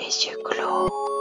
Les yeux clos.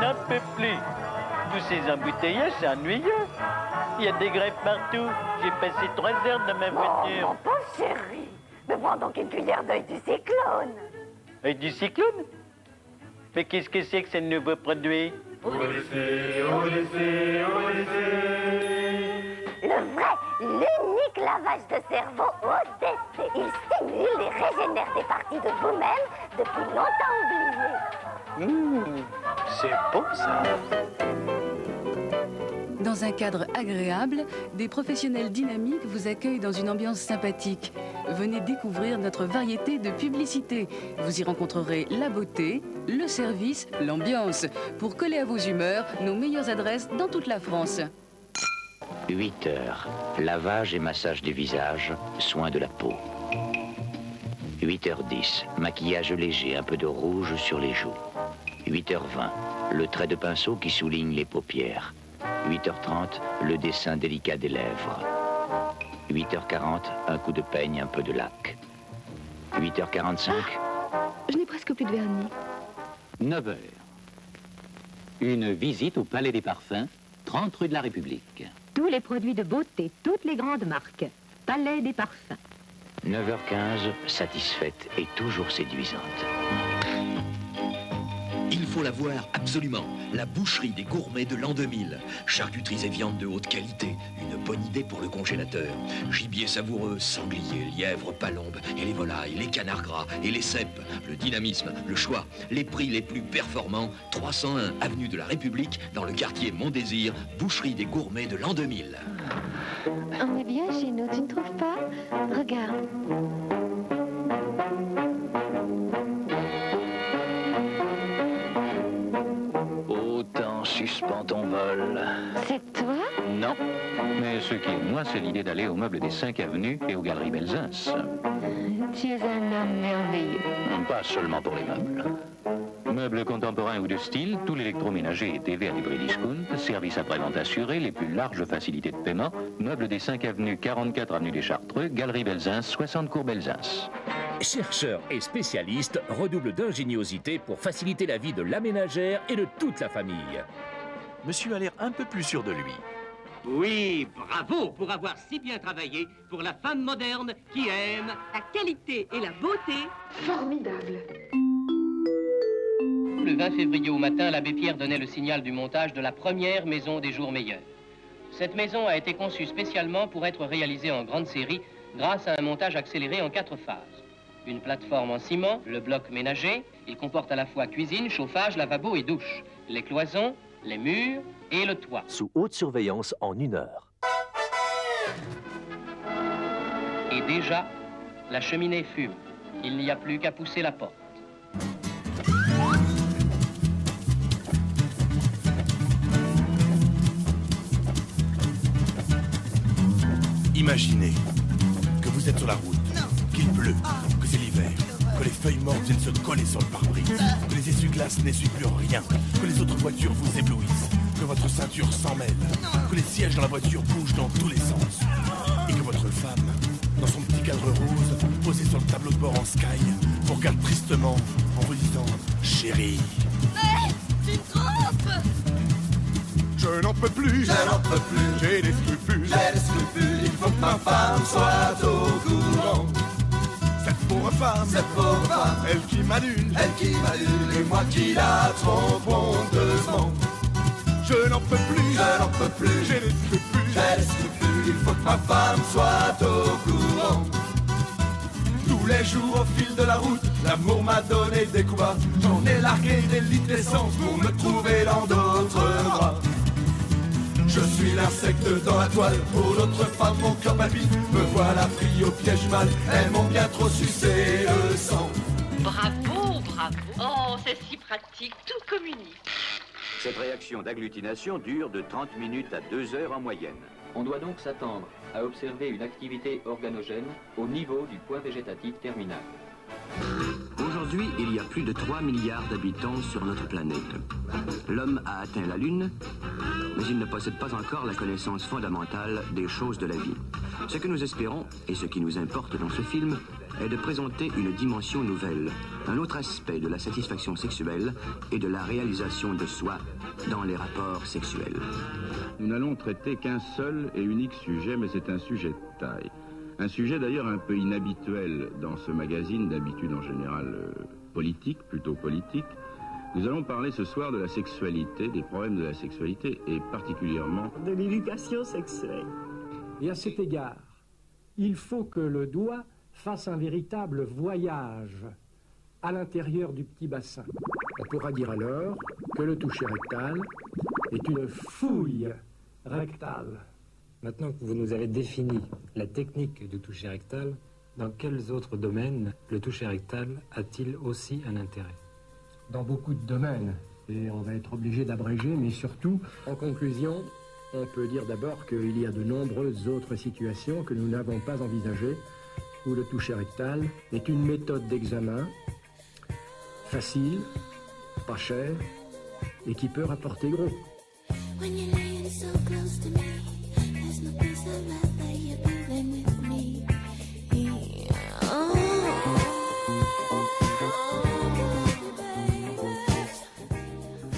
N'en peux plus. Tous ces embouteillages, c'est ennuyeux. Il y a des grèves partout. J'ai passé trois heures dans ma Oh, mon voiture. pauvre chéri, me prends donc une cuillère d'œil du cyclone. Et du cyclone? Mais qu'est-ce que c'est que ce nouveau produit? Le vrai, l'unique lavage de cerveau ODC. Il stimule et régénère des parties de vous-même depuis longtemps oubliées. C'est beau ça. Dans un cadre agréable, des professionnels dynamiques vous accueillent dans une ambiance sympathique. Venez découvrir notre variété de publicités. Vous y rencontrerez la beauté, le service, l'ambiance. Pour coller à vos humeurs, nos meilleures adresses dans toute la France. 8 heures. Lavage et massage du visage, soins de la peau. 8h10. Maquillage léger, un peu de rouge sur les joues. 8h20. Le trait de pinceau qui souligne les paupières. 8h30. Le dessin délicat des lèvres. 8h40. Un coup de peigne, un peu de lac. 8h45. Je n'ai presque plus de vernis. 9 heures. Une visite au Palais des Parfums, 30 rue de la République. Tous les produits de beauté, toutes les grandes marques. Palais des parfums. 9h15. Satisfaite et toujours séduisante. Il faut la voir absolument. La boucherie des gourmets de l'an 2000. Charcuteries et viandes de haute qualité. Une bonne idée pour le congélateur. Gibier savoureux, sanglier, lièvre, palombe, et les volailles, les canards gras et les cèpes. Le dynamisme, le choix, les prix les plus performants. 301 avenue de la République, dans le quartier Mont-Désir. Boucherie des gourmets de l'an 2000. On est bien chez nous, tu ne trouves pas? Regarde. Suspend ton vol. C'est toi? Non. Mais ce qui est moi, c'est l'idée d'aller au meuble des 5 avenues et aux galeries Belzins. Tu es un homme merveilleux. Pas seulement pour les meubles. Meubles contemporains ou de style, tout l'électroménager et TV à prix discount, service après-vente assuré, les plus larges facilités de paiement, meubles des 5 avenues, 44 avenue des Chartreux, galerie Belzins, 60 cours Belzins. Chercheurs et spécialistes redoublent d'ingéniosité pour faciliter la vie de l'aménagère et de toute la famille. Monsieur a l'air un peu plus sûr de lui. Oui, bravo pour avoir si bien travaillé pour la femme moderne qui aime La qualité et la beauté. Formidable. Le 20 février au matin, l'abbé Pierre donnait le signal du montage de la première maison des jours meilleurs. Cette maison a été conçue spécialement pour être réalisée en grande série grâce à un montage accéléré en quatre phases. Une plateforme en ciment, le bloc ménager, il comporte à la fois cuisine, chauffage, lavabo et douche, les cloisons, les murs et le toit. Sous haute surveillance en une heure. Et déjà, la cheminée fume. Il n'y a plus qu'à pousser la porte. Imaginez que vous êtes sur la route, qu'il pleut, que les feuilles mortes viennent se coller sur le pare-brise, que les essuie-glaces n'essuient plus rien, que les autres voitures vous éblouissent, que votre ceinture s'en mêle, que les sièges dans la voiture bougent dans tous les sens, et que votre femme dans son petit cadre rose, posé sur le tableau de bord en sky, vous regarde tristement en vous disant Chérie. Hé Tu te trompes. Je n'en peux plus, je n'en peux plus, j'ai des scrupules, j'ai des scrupules, il faut que ma femme soit au courant. Cette pauvre femme, cette pauvre femme, elle qui m'annule, elle qui m'annule, et moi qui la trompe honteusement. Je n'en peux plus, je n'en peux plus, j'ai des scrupules, j'ai des scrupules, il faut que ma femme soit au courant. Tous les jours au fil de la route, l'amour m'a donné des coups. J'en ai largué des litres d'essence pour me trouver dans d'autres bras. Je suis l'insecte dans la toile, pour l'autre femme mon cœur palpite. Me voilà pris au piège mal, elles m'ont bien trop sucé le sang. Bravo, bravo. Oh, c'est si pratique, tout communique. Cette réaction d'agglutination dure de 30 minutes à 2 heures en moyenne. On doit donc s'attendre à observer une activité organogène au niveau du point végétatif terminal. Aujourd'hui, il y a plus de 3 milliards d'habitants sur notre planète. L'homme a atteint la Lune, mais il ne possède pas encore la connaissance fondamentale des choses de la vie. Ce que nous espérons, et ce qui nous importe dans ce film, est de présenter une dimension nouvelle, un autre aspect de la satisfaction sexuelle et de la réalisation de soi dans les rapports sexuels. Nous n'allons traiter qu'un seul et unique sujet, mais c'est un sujet de taille. Un sujet d'ailleurs un peu inhabituel dans ce magazine, d'habitude en général euh, politique, plutôt politique. Nous allons parler ce soir de la sexualité, des problèmes de la sexualité et particulièrement de l'éducation sexuelle. Et à cet égard, il faut que le doigt fasse un véritable voyage à l'intérieur du petit bassin. On pourra dire alors que le toucher rectal est une fouille rectale. Maintenant que vous nous avez défini la technique du toucher rectal, dans quels autres domaines le toucher rectal a-t-il aussi un intérêt? Dans beaucoup de domaines. Et on va être obligé d'abréger, mais surtout, en conclusion, on peut dire d'abord qu'il y a de nombreuses autres situations que nous n'avons pas envisagées, où le toucher rectal est une méthode d'examen facile, pas cher, et qui peut rapporter gros.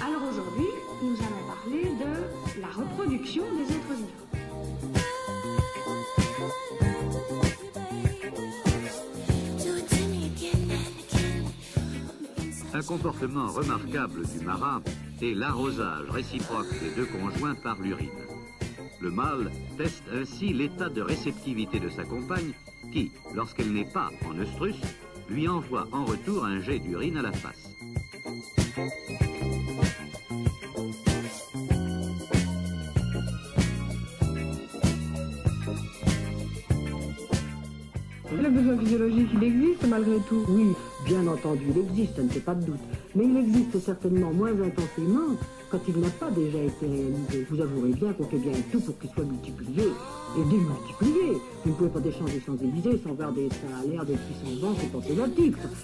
Alors aujourd'hui, nous allons parler de la reproduction des êtres vivants. Un comportement remarquable du marin est l'arrosage réciproque des deux conjoints par l'urine. Le mâle teste ainsi l'état de réceptivité de sa compagne qui, lorsqu'elle n'est pas en œstrus, lui envoie en retour un jet d'urine à la face. Le besoin physiologique, il existe malgré tout. Oui, bien entendu, il existe, ça ne fait pas de doute. Mais il existe certainement moins intensément quand il n'a pas déjà été réalisé. Vous avouerez bien qu'on fait bien tout pour qu'il soit multiplié et démultiplié. Vous ne pouvez pas descendre des Champs-Élysées sans voir des l'air, des puissants vents, c'est penser la.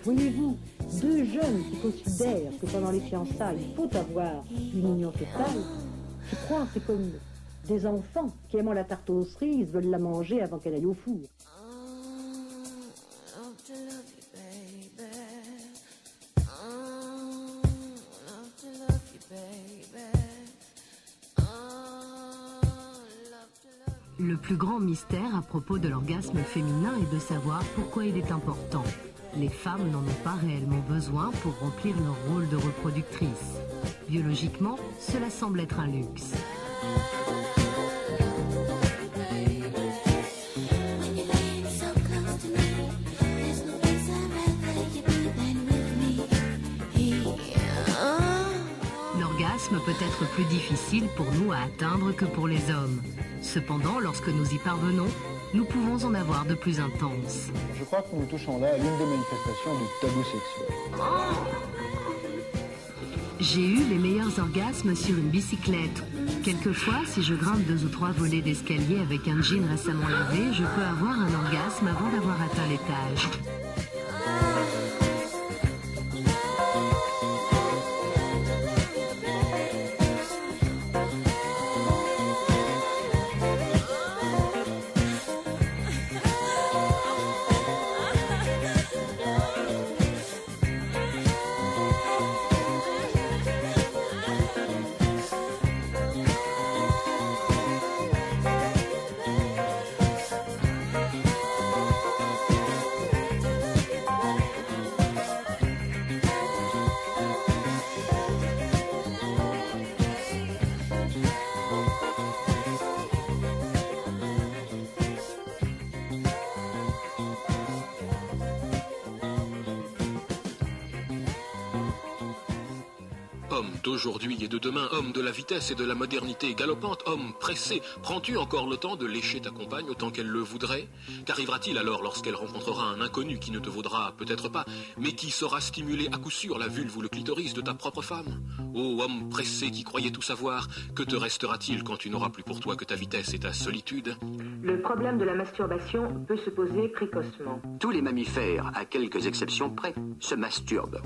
Voyez-vous, deux jeunes qui considèrent que pendant les fiançailles, il faut avoir une union totale, je crois que c'est comme des enfants qui, aimant la tarte aux cerises, veulent la manger avant qu'elle aille au four. Le plus grand mystère à propos de l'orgasme féminin est de savoir pourquoi il est important. Les femmes n'en ont pas réellement besoin pour remplir leur rôle de reproductrice. Biologiquement, cela semble être un luxe. L'orgasme peut être plus difficile pour nous à atteindre que pour les hommes. Cependant, lorsque nous y parvenons, nous pouvons en avoir de plus intenses. Je crois que nous touchons là à l'une des manifestations du tabou sexuel. J'ai eu les meilleurs orgasmes sur une bicyclette. Quelquefois, si je grimpe deux ou trois volets d'escalier avec un jean récemment lavé, je peux avoir un orgasme avant d'avoir atteint l'étage. D'aujourd'hui et de demain, homme de la vitesse et de la modernité galopante, homme pressé, prends-tu encore le temps de lécher ta compagne autant qu'elle le voudrait? Qu'arrivera-t-il alors lorsqu'elle rencontrera un inconnu qui ne te vaudra peut-être pas, mais qui saura stimuler à coup sûr la vulve ou le clitoris de ta propre femme? Ô homme pressé qui croyait tout savoir, que te restera-t-il quand tu n'auras plus pour toi que ta vitesse et ta solitude? Le problème de la masturbation peut se poser précocement. Tous les mammifères, à quelques exceptions près, se masturbent,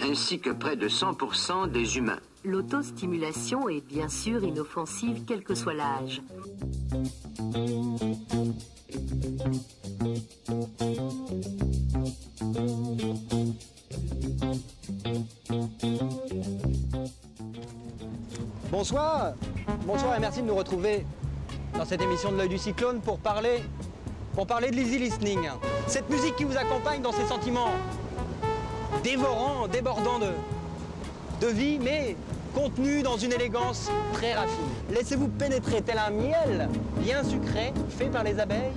ainsi que près de 100% des humains. L'autostimulation est bien sûr inoffensive quel que soit l'âge. Bonsoir, bonsoir et merci de nous retrouver dans cette émission de l'œil du cyclone pour parler, pour parler de l'easy listening. Cette musique qui vous accompagne dans ces sentiments dévorants, débordants de, de vie, mais contenus dans une élégance très raffinée. Laissez-vous pénétrer tel un miel bien sucré fait par les abeilles.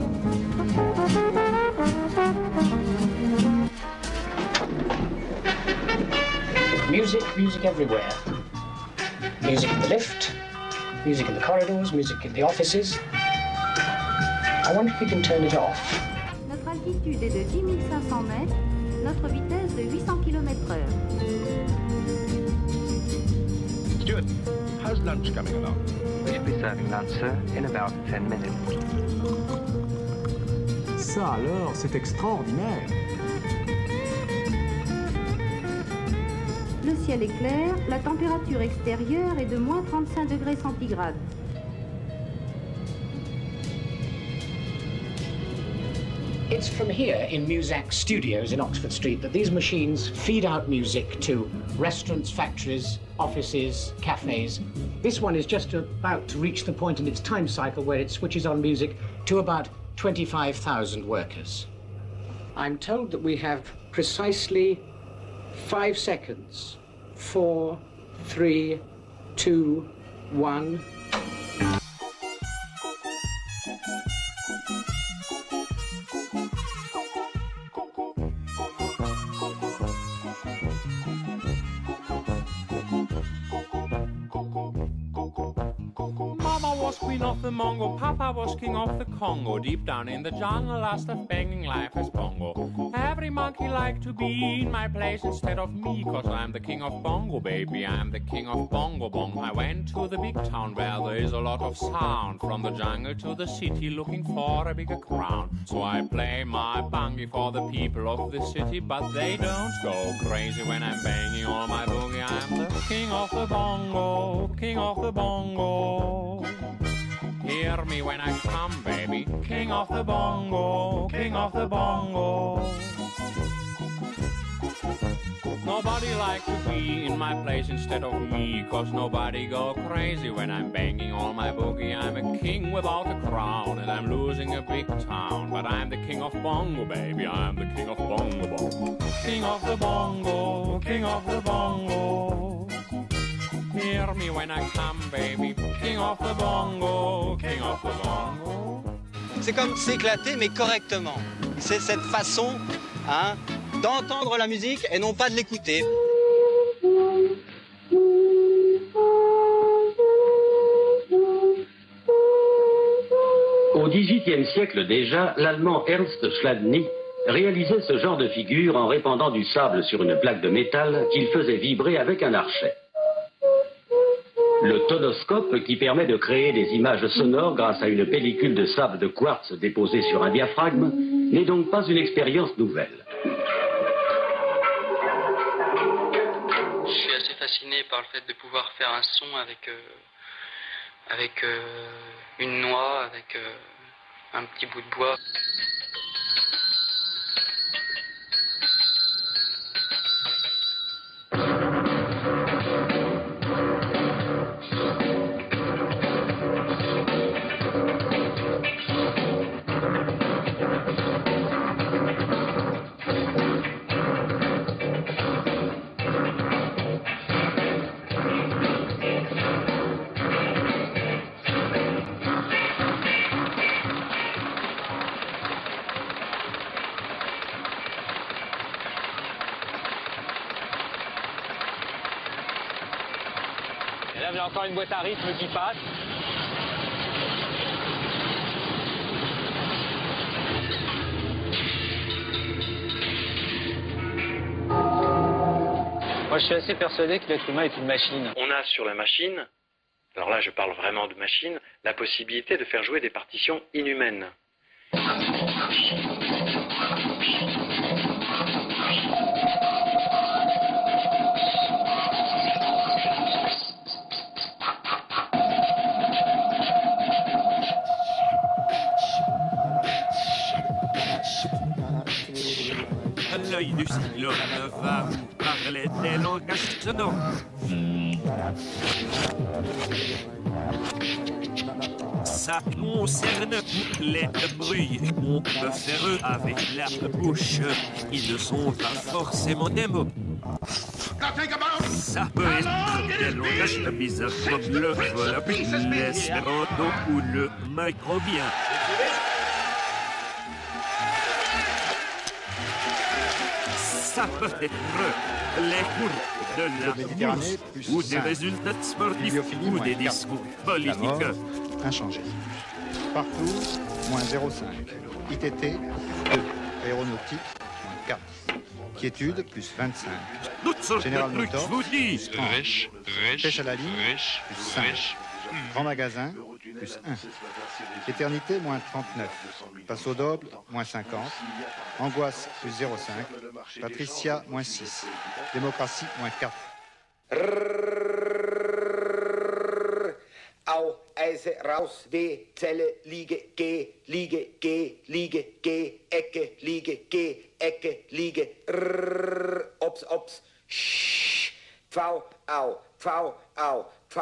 Music, music everywhere. Music in the lift, music in the corridors, music in the offices. I wonder if we can turn it off. Notre altitude est de 10 500 mètres, notre vitesse de 800 km/h. Stuart, how's lunch coming along? We should be serving lunch, sir, in about 10 minutes. Ça alors, c'est extraordinaire. Le ciel est clair, la température extérieure est de moins 35 degrés centigrades. It's from here in Muzak Studios in Oxford Street that these machines feed out music to restaurants, factories, offices, cafes. This one is just about to reach the point in its time cycle where it switches on music to about 25,000 workers. I'm told that we have precisely five seconds. Four, three, two, one. Congo. Deep down in the jungle, I stuff banging life as bongo. Every monkey like to be in my place instead of me, cause I'm the king of bongo, baby. I'm the king of bongo bong. I went to the big town where there is a lot of sound. From the jungle to the city, looking for a bigger crown. So I play my bungie for the people of the city, but they don't go crazy when I'm banging all my boogie. I'm the king of the bongo, king of the bongo. Hear me when I come, baby. King of the bongo, king of the bongo. Nobody like to be in my place instead of me, cause nobody go crazy when I'm banging on my boogie. I'm a king without a crown, and I'm losing a big town. But I'm the king of bongo, baby. I'm the king of bongo bongo. King of the bongo, king of the bongo. Hear me when I come, baby. King of the bongo, king of the bongo. C'est comme s'éclater, mais correctement. C'est cette façon hein, d'entendre la musique et non pas de l'écouter. Au XVIIIe siècle déjà, l'allemand Ernst Schladny réalisait ce genre de figure en répandant du sable sur une plaque de métal qu'il faisait vibrer avec un archet. Le tonoscope, qui permet de créer des images sonores grâce à une pellicule de sable de quartz déposée sur un diaphragme, n'est donc pas une expérience nouvelle. Je suis assez fasciné par le fait de pouvoir faire un son avec, euh, avec euh, une noix, avec euh, un petit bout de bois. Boîte à rythme qui passe. Moi, je suis assez persuadé que l'être humain est une machine. On a sur la machine, alors là je parle vraiment de machine, la possibilité de faire jouer des partitions inhumaines. L'œil du vous parler des langages sonores. Ça concerne toutes les bruits qu'on peut faire avec la bouche. Ils ne sont pas forcément des mots. Ça peut être des langages bizarres comme le vol, l'espéranto ou le microbien. Ça peut être les cours de la bourse ou des résultats sportifs ou des discours politiques. Inchangé. Partout, moins 0,5. ITT, 2. Aéronautique, moins 4. Quiétude, plus 25. Toutes sortes Général de trucs, je vous dis. plus 30. Rêche, rêche, Pêche à la ligne, rêche, plus 5. rêche. Grand magasin, plus 1. Éternité, moins 39. Passe au double, moins 50. Angoisse, plus 0,5. Patricia, moins 6. Démocratie, moins 4. Au, Eise, raus, W, Zelle, Liege, G, Liege, G, Liege, G, Ecke, Liege, G, Ecke, Liege, Rrrr, Ops, Ops, Sch, V, Au, V, Au, V,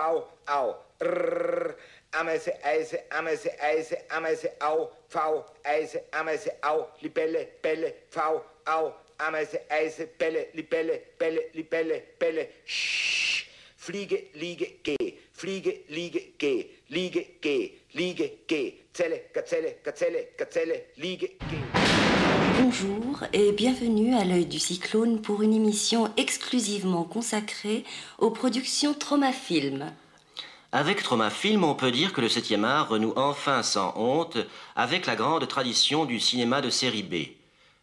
Au, Rrrr, Amese, Eise, Amese, Eise, Amese, Au, V, Eise, Amese, Au, Libelle, Belle, V, Au, Amese, Eise, Belle, Libelle, Belle, Libelle, Belle, Sch, Fliege, Liege, G, Fliege, Liege, G, Liege, G, Liege, G, Zelle, Gazelle, Gazelle, Gazelle, Liege, G. Bonjour et bienvenue à l'œil du cyclone pour une émission exclusivement consacrée aux productions Traumafilm. Avec Traumafilm, on peut dire que le 7e art renoue enfin sans honte avec la grande tradition du cinéma de série B.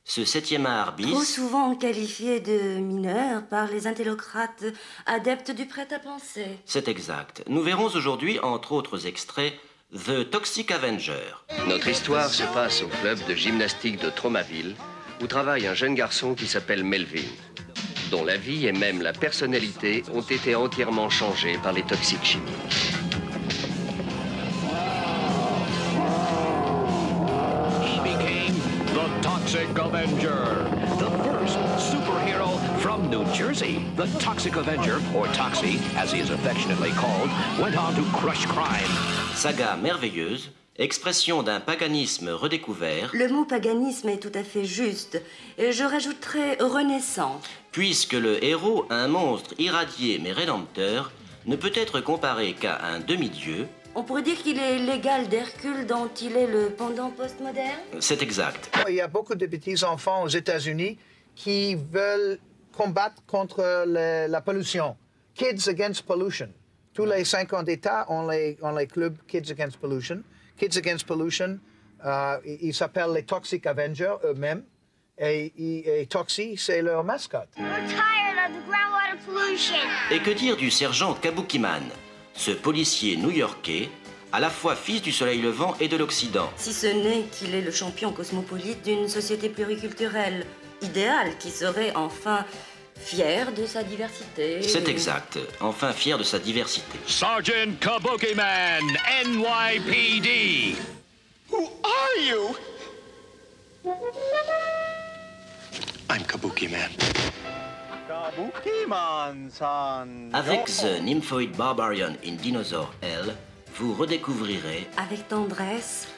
Ce 7e art bis... Trop souvent qualifié de mineur par les intellocrates adeptes du prêt-à-penser. C'est exact. Nous verrons aujourd'hui, entre autres extraits, The Toxic Avenger. Notre histoire se passe au club de gymnastique de Tromaville, où travaille un jeune garçon qui s'appelle Melvin, dont la vie et même la personnalité ont été entièrement changées par les toxiques chimiques. He became the Toxic Avenger, the first superhero from New Jersey. The Toxic Avenger, or Toxie, as he is affectionately called, went on to crush crime. Saga merveilleuse, expression d'un paganisme redécouvert, Le mot paganisme est tout à fait juste. Et je rajouterais renaissant. puisque le héros, un monstre irradié mais rédempteur, ne peut être comparé qu'à un demi-dieu, On pourrait dire qu'il est l'égal d'Hercule dont il est le pendant postmoderne? C'est exact. Il y a beaucoup de petits-enfants aux États-Unis qui veulent combattre contre le- la pollution. Kids Against Pollution. Tous les 50 États ont les, ont les clubs Kids Against Pollution. Kids Against Pollution, euh, ils s'appellent les Toxic Avengers eux-mêmes. Et, et, et Toxie, c'est leur mascotte. We're tired of the groundwater pollution. Et que dire du sergent Kabukiman, ce policier new-yorkais, à la fois fils du soleil levant et de l'Occident? Si ce n'est qu'il est le champion cosmopolite d'une société pluriculturelle idéale qui serait enfin fière de sa diversité. C'est exact, enfin fier de sa diversité. Sergeant Kabuki Man, NYPD. Who are you? I'm Kabuki Man. Avec The Nymphoid Barbarian in Dinosaur Hell, vous redécouvrirez, Avec tendresse,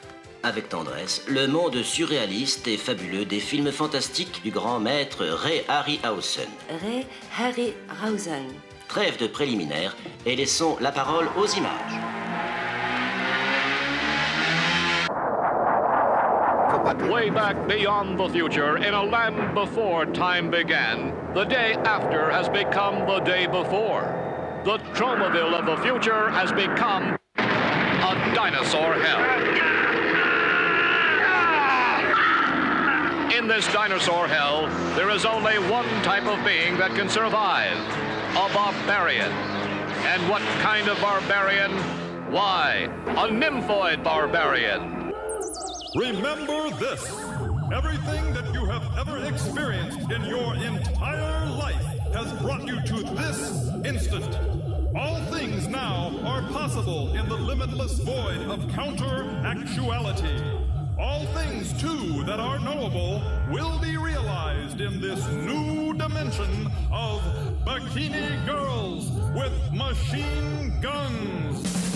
avec tendresse, le monde surréaliste et fabuleux des films fantastiques du grand maître Ray Harryhausen. Ray Harryhausen. Trêve de préliminaires et laissons la parole aux images. Way back beyond the future, in a land before time began, the day after has become the day before. the Tromaville of the future has become a dinosaur hell. In this dinosaur hell, there is only one type of being that can survive a barbarian. And what kind of barbarian? Why, a nymphoid barbarian. Remember this everything that you have ever experienced in your entire life has brought you to this instant. All things now are possible in the limitless void of counter actuality. All things, too, that are knowable will be realized in this new dimension of Bikini Girls with machine guns.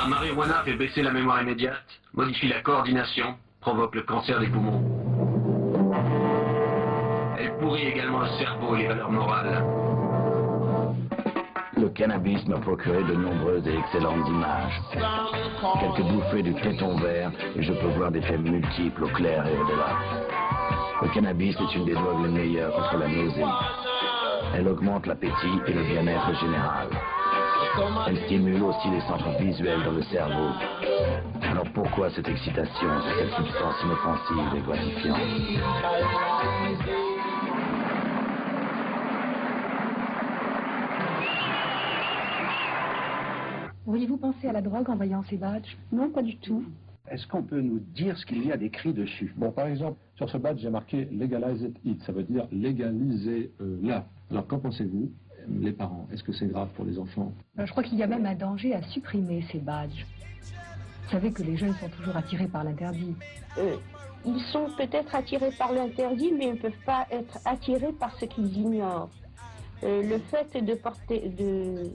La marijuana fait baisser la mémoire immédiate, modifie la coordination, provoque le cancer des poumons. Elle pourrit également le cerveau et les valeurs morales. Le cannabis m'a procuré de nombreuses et excellentes images. Quelques bouffées du téton vert et je peux voir des thèmes multiples au clair et au-delà. Le cannabis est une des drogues les meilleures contre la nausée. Elle augmente l'appétit et le bien-être général. Elle stimule aussi les centres visuels dans le cerveau. Alors pourquoi cette excitation sur cette substance inoffensive et gratifiante Auriez-vous pensé à la drogue en voyant ces badges? Non, pas du tout. Est-ce qu'on peut nous dire ce qu'il y a d'écrit dessus? Bon, par exemple, sur ce badge, j'ai marqué Legalize it, ça veut dire légalisez-la. Alors, qu'en pensez-vous, les parents Est-ce que c'est grave pour les enfants? Euh, Je crois qu'il y a même un danger à supprimer ces badges. Vous savez que les jeunes sont toujours attirés par l'interdit. Euh, ils sont peut-être attirés par l'interdit, mais ils ne peuvent pas être attirés par ce qu'ils ignorent. Euh, le fait de porter, de,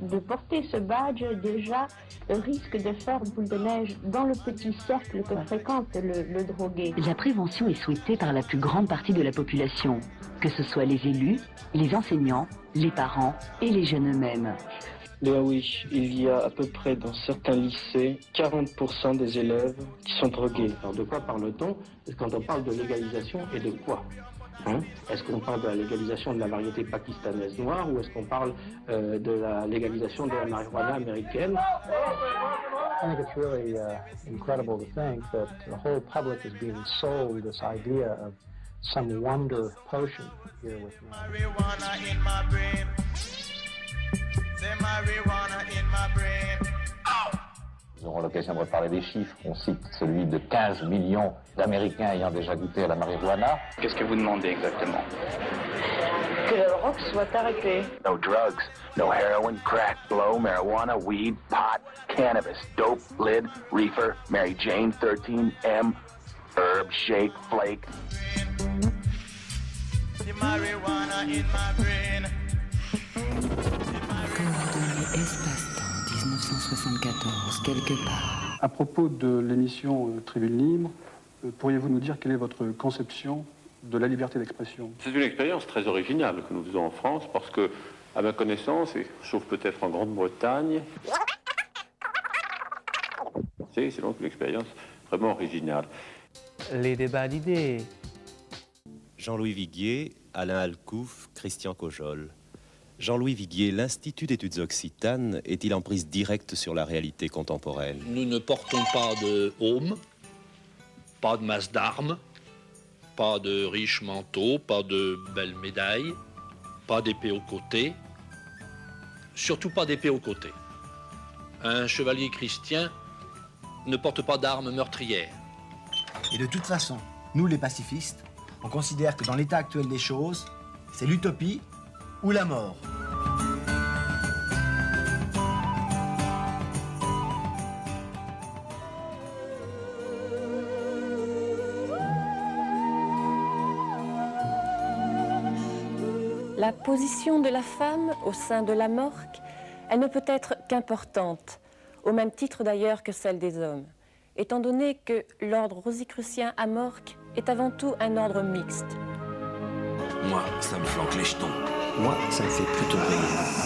de porter ce badge, déjà, risque de faire boule de neige dans le petit cercle que fréquente le, le drogué. La prévention est souhaitée par la plus grande partie de la population, que ce soit les élus, les enseignants, les parents et les jeunes eux-mêmes. Léa, oui, il y a à peu près dans certains lycées 40% des élèves qui sont drogués. Alors, de quoi parle-t-on? Quand on parle de légalisation et de quoi? Hein est-ce qu'on parle de la légalisation de la variété pakistanaise noire ou est-ce qu'on parle euh, de la légalisation de la marijuana américaine? I think it's really uh, incredible to think that the whole public is being sold this idea of some wonder potion here with me. Marijuana in my brain. Say marijuana in my brain. Nous aurons l'occasion de reparler des chiffres. On cite celui de 15 millions d'Américains ayant déjà goûté à la marijuana. Qu'est-ce que vous demandez exactement? Que la drogue soit arrêtée. No drugs, no heroin, crack, blow, marijuana, weed, pot, cannabis, dope, lid, reefer, Mary Jane, 13M, herb, shake, flake. The marijuana in my brain. Coordonnées espace-temps 1974, quelque part. À propos de l'émission euh, Tribune Libre, euh, pourriez-vous nous dire quelle est votre conception de la liberté d'expression? C'est une expérience très originale que nous faisons en France parce que, à ma connaissance, et sauf peut-être en Grande-Bretagne, c'est c'est donc une expérience vraiment originale. Les débats d'idées. Jean-Louis Viguier, Alain Alcouf, Christian Cojol. Jean-Louis Viguier, l'Institut d'études occitanes est-il en prise directe sur la réalité contemporaine? Nous ne portons pas de home, pas de masse d'armes, pas de riches manteaux, pas de belles médailles, pas d'épée au côté, surtout pas d'épée au côté. Un chevalier chrétien ne porte pas d'armes meurtrières. Et de toute façon, nous les pacifistes, on considère que dans l'état actuel des choses, c'est l'utopie ou la mort. La position de la femme au sein de la morgue, elle ne peut être qu'importante, au même titre d'ailleurs que celle des hommes, étant donné que l'ordre rosicrucien à Morque est avant tout un ordre mixte. Moi, ça me flanque les jetons. Moi, ça me fait plutôt rire.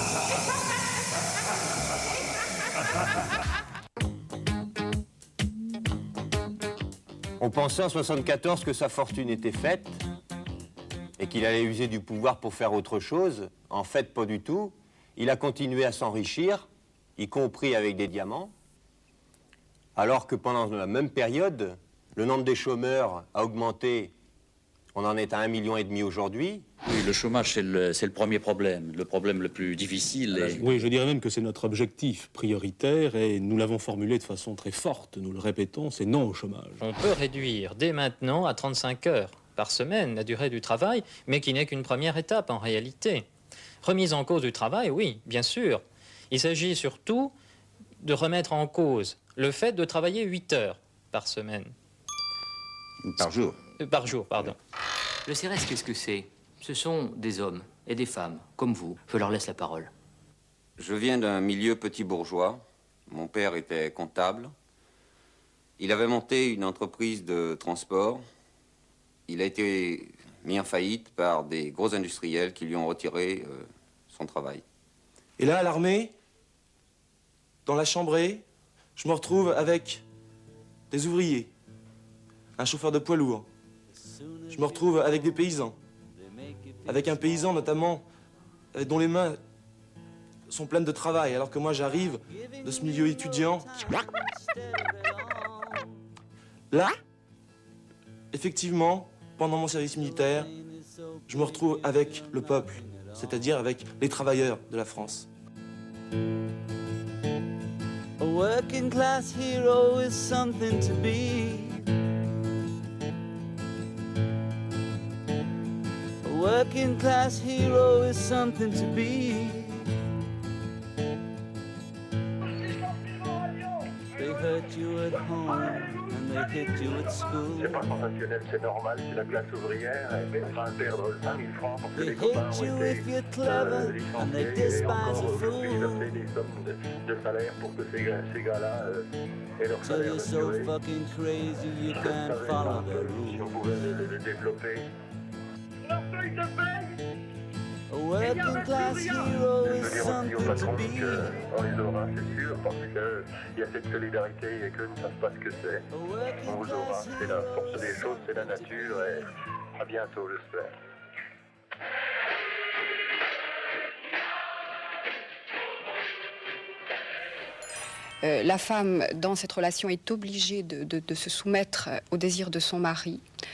On pensait en 74 que sa fortune était faite et qu'il allait user du pouvoir pour faire autre chose. En fait, pas du tout. Il a continué à s'enrichir, y compris avec des diamants, alors que pendant la même période, le nombre des chômeurs a augmenté. On en est à un million et demi aujourd'hui. Oui, le chômage, c'est le, c'est le premier problème, le problème le plus difficile. et- Oui, je dirais même que c'est notre objectif prioritaire et nous l'avons formulé de façon très forte. Nous le répétons, c'est non au chômage. On peut réduire dès maintenant à 35 heures par semaine la durée du travail, mais qui n'est qu'une première étape en réalité. Remise en cause du travail, oui, bien sûr. Il s'agit surtout de remettre en cause le fait de travailler 8 heures par semaine. Par jour. Euh, Par jour, pardon. Le CRS, qu'est-ce que c'est Ce sont des hommes et des femmes, comme vous. Je leur laisse la parole. Je viens d'un milieu petit bourgeois. Mon père était comptable. Il avait monté une entreprise de transport. Il a été mis en faillite par des gros industriels qui lui ont retiré euh, son travail. Et là, à l'armée, dans la chambrée, je me retrouve avec des ouvriers, un chauffeur de poids lourd. Je me retrouve avec des paysans, avec un paysan notamment euh, dont les mains sont pleines de travail, alors que moi j'arrive de ce milieu étudiant. Là, effectivement, pendant mon service militaire, je me retrouve avec le peuple, c'est-à-dire avec les travailleurs de la France. Working class hero is something to be. They hurt you at home and they hit you at school. C'est pas sensationnel, c'est normal, c'est la classe ouvrière, elle perdre 5000 francs parce que les copains ont été euh, licenciés et encore verser des sommes de, de salaire pour que ces, gars- ces gars-là euh, aient leur salaire de durée. si on pouvait développer. Working class hero Je is veux dire aussi something to be. qu'on les aura, c'est sûr, parce qu'il y a cette solidarité et qu'eux ne savent pas ce que c'est. On vous aura. C'est la force des choses, c'est la nature et à bientôt, j'espère. Euh, la femme, dans cette relation, est obligée de, de- de se soumettre au désir de son mari, euh,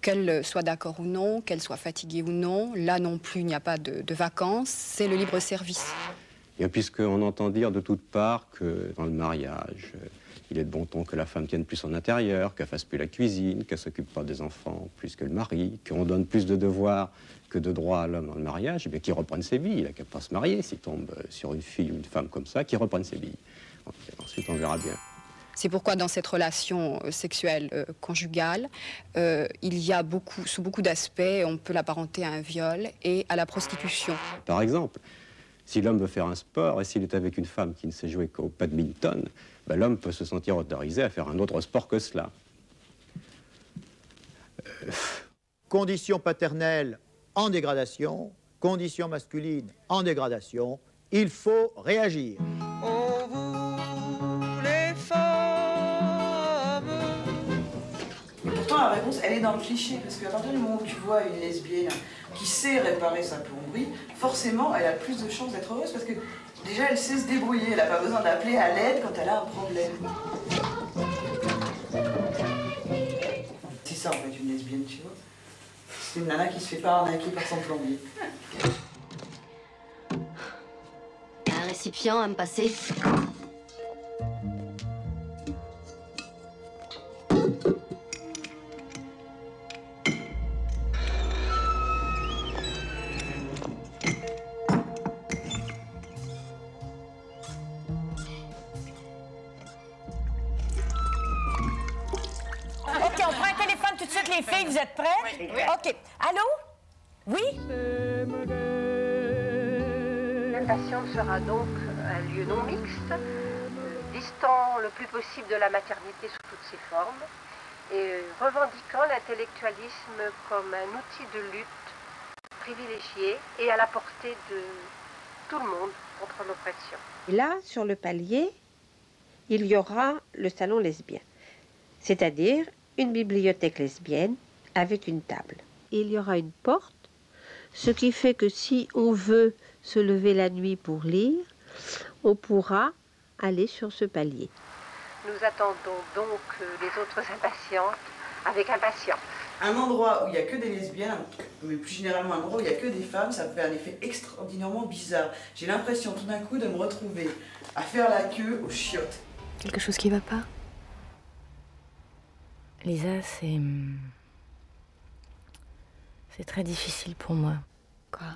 qu'elle soit d'accord ou non, qu'elle soit fatiguée ou non. Là non plus, il n'y a pas de, vacances, c'est le libre service. Et puisqu'on entend dire de toutes parts que dans le mariage, il est de bon ton que la femme tienne plus son intérieur, qu'elle fasse plus la cuisine, qu'elle s'occupe pas des enfants plus que le mari, qu'on donne plus de devoirs que de droits à l'homme dans le mariage, eh bien qu'il reprenne ses billes, il n'a qu'à pas se marier s'il tombe sur une fille ou une femme comme ça, qu'il reprenne ses billes. Ensuite, on verra bien. C'est pourquoi dans cette relation euh, sexuelle euh, conjugale, euh, il y a beaucoup, sous beaucoup d'aspects, on peut l'apparenter à un viol et à la prostitution. Par exemple, si l'homme veut faire un sport et s'il est avec une femme qui ne sait jouer qu'au badminton, ben, l'homme peut se sentir autorisé à faire un autre sport que cela. Conditions paternelles en dégradation, conditions masculines en dégradation, il faut réagir. Oh, La réponse, elle est dans le cliché, parce qu'à partir du moment où tu vois une lesbienne qui sait réparer sa plomberie, forcément, elle a plus de chances d'être heureuse, parce que déjà, elle sait se débrouiller, elle n'a pas besoin d'appeler à l'aide quand elle a un problème. C'est ça, en fait, une lesbienne, tu vois. C'est une nana qui se fait pas arnaquer par son plombier. Un récipient à me passer? Sous toutes ses formes, et euh, revendiquant l'intellectualisme comme un outil de lutte privilégié et à la portée de tout le monde contre l'oppression. Et là, sur le palier, il y aura le salon lesbien, c'est-à-dire une bibliothèque lesbienne avec une table. Il y aura une porte, ce qui fait que si on veut se lever la nuit pour lire, on pourra aller sur ce palier. Nous attendons donc euh, les autres impatientes avec impatience. Un endroit où il n'y a que des lesbiennes, mais plus généralement un endroit où il n'y a que des femmes, ça me fait un effet extraordinairement bizarre. J'ai l'impression tout d'un coup de me retrouver à faire la queue aux chiottes. Quelque chose qui va pas? Lisa, c'est. hum, C'est très difficile pour moi. Quoi?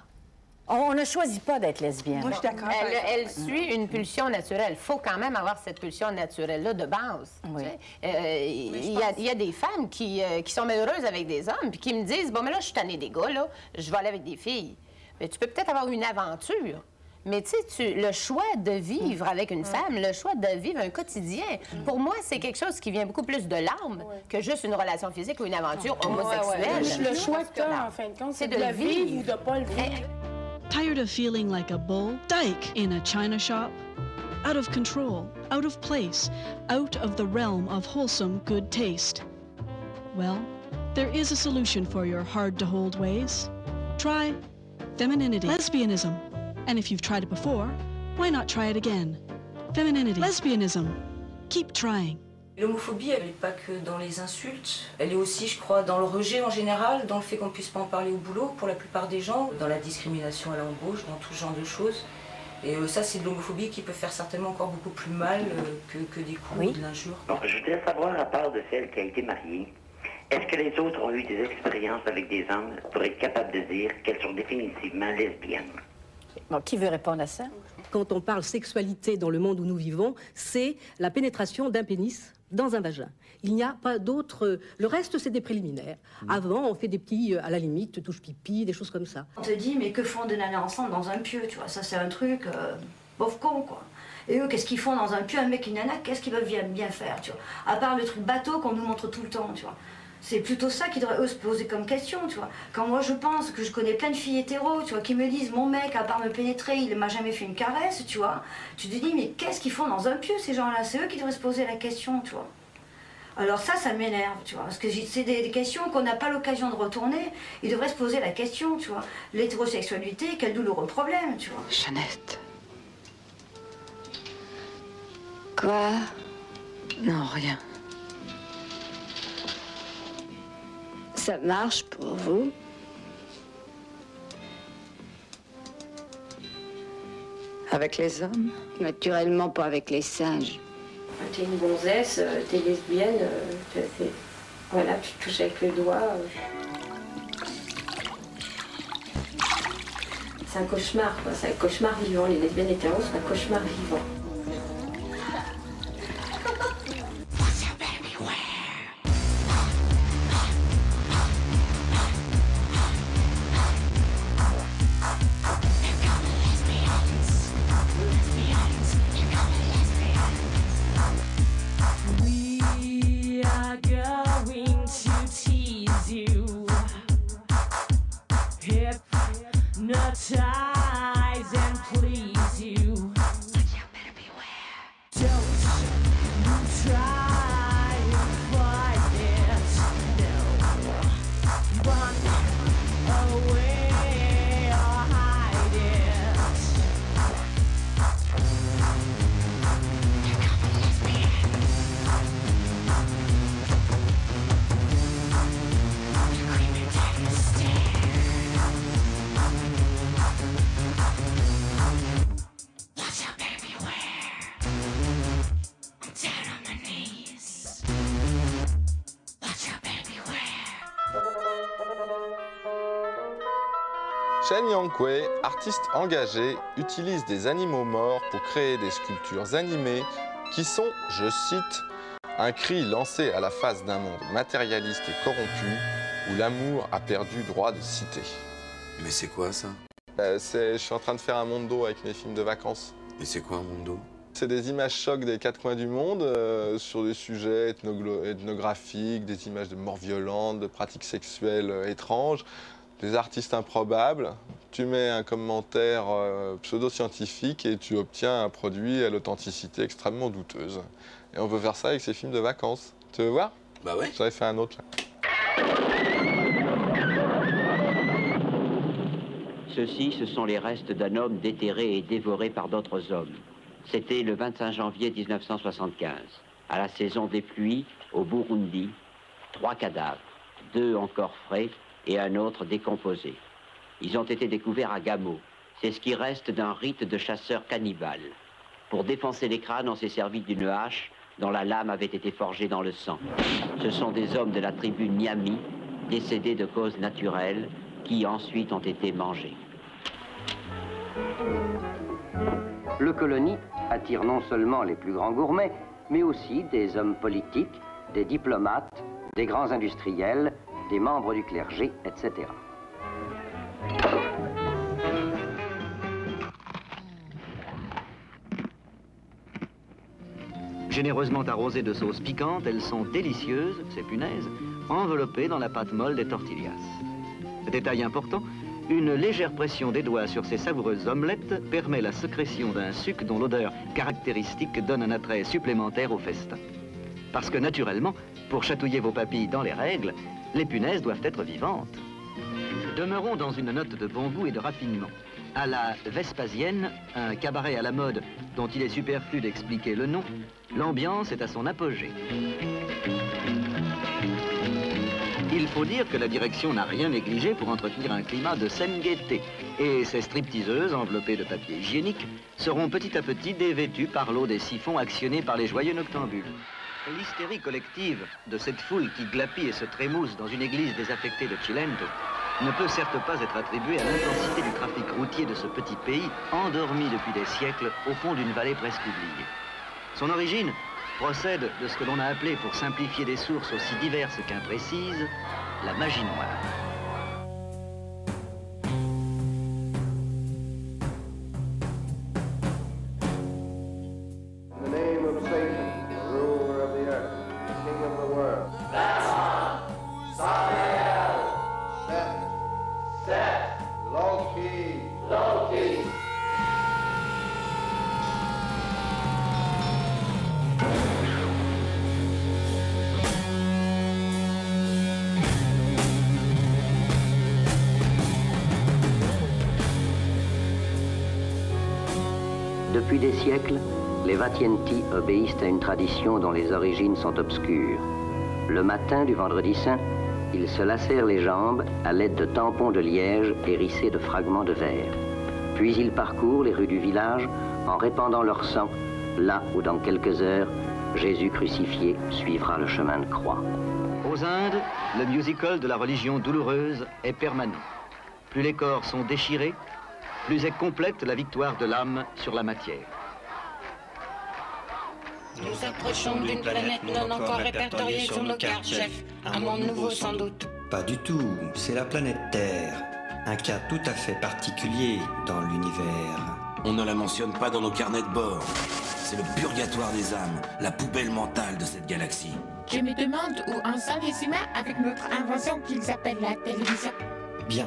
On ne choisit pas d'être lesbienne. Moi, je suis d'accord, Elle, suit une pulsion naturelle. Il faut quand même avoir cette pulsion naturelle-là de base. tu sais. Euh, il y, a- il y a des femmes qui, euh, qui sont malheureuses avec des hommes puis qui me disent Bon, mais là, je suis tannée des gars, là, je vais aller avec des filles. Mais tu peux peut-être avoir une aventure. Mais tu sais, tu- le choix de vivre avec une femme, le choix de vivre un quotidien, pour moi, c'est quelque chose qui vient beaucoup plus de l'âme que juste une relation physique ou une aventure homosexuelle. Le, le choix que tu as, en fin de compte, c'est de, de le vivre vivre. ou de pas le vivre. Tired of feeling like a bull dyke in a china shop? Out of control, out of place, out of the realm of wholesome good taste. Well, there is a solution for your hard to hold ways. Try femininity, lesbianism. And if you've tried it before, why not try it again? Femininity, lesbianism. Keep trying. L'homophobie, elle n'est pas que dans les insultes, elle est aussi, je crois, dans le rejet en général, dans le fait qu'on ne puisse pas en parler au boulot pour la plupart des gens, dans la discrimination à l'embauche, dans tout ce genre de choses. Et euh, ça, c'est de l'homophobie qui peut faire certainement encore beaucoup plus mal euh, que, que des coups ou de l'injure. Bon, je voudrais savoir, à part de celle qui a été mariée, est-ce que les autres ont eu des expériences avec des hommes pour être capables de dire qu'elles sont définitivement lesbiennes? Bon, qui veut répondre à ça? Quand on parle sexualité dans le monde où nous vivons, c'est la pénétration d'un pénis dans un vagin. Il n'y a pas d'autre. Le reste, c'est des préliminaires. Avant, on fait des petits, euh, à la limite, touche pipi, des choses comme ça. On te dit, mais que font deux nanas ensemble dans un pieu, tu vois Ça, c'est un truc, euh, pauvre con, quoi. Et eux, qu'est-ce qu'ils font dans un pieu? Un mec et une nana, qu'est-ce qu'ils peuvent bien, bien faire, tu vois? À part le truc bateau qu'on nous montre tout le temps, tu vois. C'est plutôt ça qu'ils devraient, eux, se poser comme question, tu vois. Quand moi, je pense que je connais plein de filles hétéros, tu vois, qui me disent, mon mec, à part me pénétrer, il m'a jamais fait une caresse, tu vois. Tu te dis, mais qu'est-ce qu'ils font dans un pieu, ces gens-là? C'est eux qui devraient se poser la question, tu vois. Alors ça, ça m'énerve, tu vois, parce que c'est des questions qu'on n'a pas l'occasion de retourner. Ils devraient se poser la question, tu vois. L'hétérosexualité, quel douloureux problème, tu vois. Jeannette. Quoi? Non, rien. Ça marche pour vous Avec les hommes? Naturellement pas avec les singes. T'es une gonzesse, euh, t'es lesbienne, euh, t'es- t'es- voilà, tu touches avec le doigt. euh. C'est un cauchemar, quoi. C'est un cauchemar vivant. Les lesbiennes hétéros, c'est un cauchemar vivant. Chen Yangkui, artiste engagé, utilise des animaux morts pour créer des sculptures animées qui sont, je cite, Un cri lancé à la face d'un monde matérialiste et corrompu où l'amour a perdu droit de citer. Mais c'est quoi ça? Euh, Je suis en train de faire un monde d'eau avec mes films de vacances. Et c'est quoi un monde d'eau? C'est des images chocs des quatre coins du monde euh, sur des sujets ethnographiques, des images de morts violentes, de pratiques sexuelles euh, étranges, des artistes improbables. Tu mets un commentaire euh, pseudo-scientifique et tu obtiens un produit à l'authenticité extrêmement douteuse. Et on veut faire ça avec ces films de vacances. Tu veux voir? Bah ouais. J'avais fait un autre là. Ceux-ci, ce sont les restes d'un homme déterré et dévoré par d'autres hommes. C'était le 25 janvier 1975, à la saison des pluies, au Burundi. Trois cadavres, deux encore frais et un autre décomposé. Ils ont été découverts à Gamo. C'est ce qui reste d'un rite de chasseurs cannibales. Pour défoncer les crânes, on s'est servi d'une hache dont la lame avait été forgée dans le sang. Ce sont des hommes de la tribu Nyami, décédés de causes naturelles, qui ensuite ont été mangés. Le colonie attire non seulement les plus grands gourmets, mais aussi des hommes politiques, des diplomates, des grands industriels, des membres du clergé, etc. Généreusement arrosées de sauce piquante, elles sont délicieuses, ces punaises, enveloppées dans la pâte molle des tortillas. Détail important, une légère pression des doigts sur ces savoureuses omelettes permet la sécrétion d'un suc dont l'odeur caractéristique donne un attrait supplémentaire au festin. Parce que naturellement, pour chatouiller vos papilles dans les règles, les punaises doivent être vivantes. Demeurons dans une note de bon goût et de raffinement. À la Vespasienne, un cabaret à la mode dont il est superflu d'expliquer le nom, l'ambiance est à son apogée. Il faut dire que la direction n'a rien négligé pour entretenir un climat de saine gaieté. Et ces stripteaseuses, enveloppées de papier hygiénique, seront petit à petit dévêtues par l'eau des siphons actionnés par les joyeux noctambules. L'hystérie collective de cette foule qui glapit et se trémousse dans une église désaffectée de Cilento ne peut certes pas être attribuée à l'intensité du trafic routier de ce petit pays, endormi depuis des siècles au fond d'une vallée presque oubliée. Son origine procède de ce que l'on a appelé, pour simplifier des sources aussi diverses qu'imprécises, la magie noire. Les Vatienti obéissent à une tradition dont les origines sont obscures. Le matin du vendredi saint, ils se lacèrent les jambes à l'aide de tampons de liège hérissés de fragments de verre. Puis ils parcourent les rues du village en répandant leur sang, là où dans quelques heures, Jésus crucifié suivra le chemin de croix. Aux Indes, le musical de la religion douloureuse est permanent. Plus les corps sont déchirés, plus est complète la victoire de l'âme sur la matière. Nous approchons d'une planète non encore répertoriée sur nos cartes, chef. Un monde nouveau sans doute. Pas du tout, c'est la planète Terre. Un cas tout à fait particulier dans l'univers. On ne la mentionne pas dans nos carnets de bord. C'est le purgatoire des âmes, la poubelle mentale de cette galaxie. Je me demande où en sont les humains avec notre invention qu'ils appellent la télévision. Bien.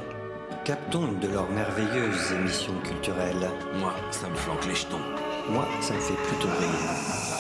Captons une de leurs merveilleuses émissions culturelles. Moi, ça me flanque les jetons. Moi, ça me fait plutôt rire.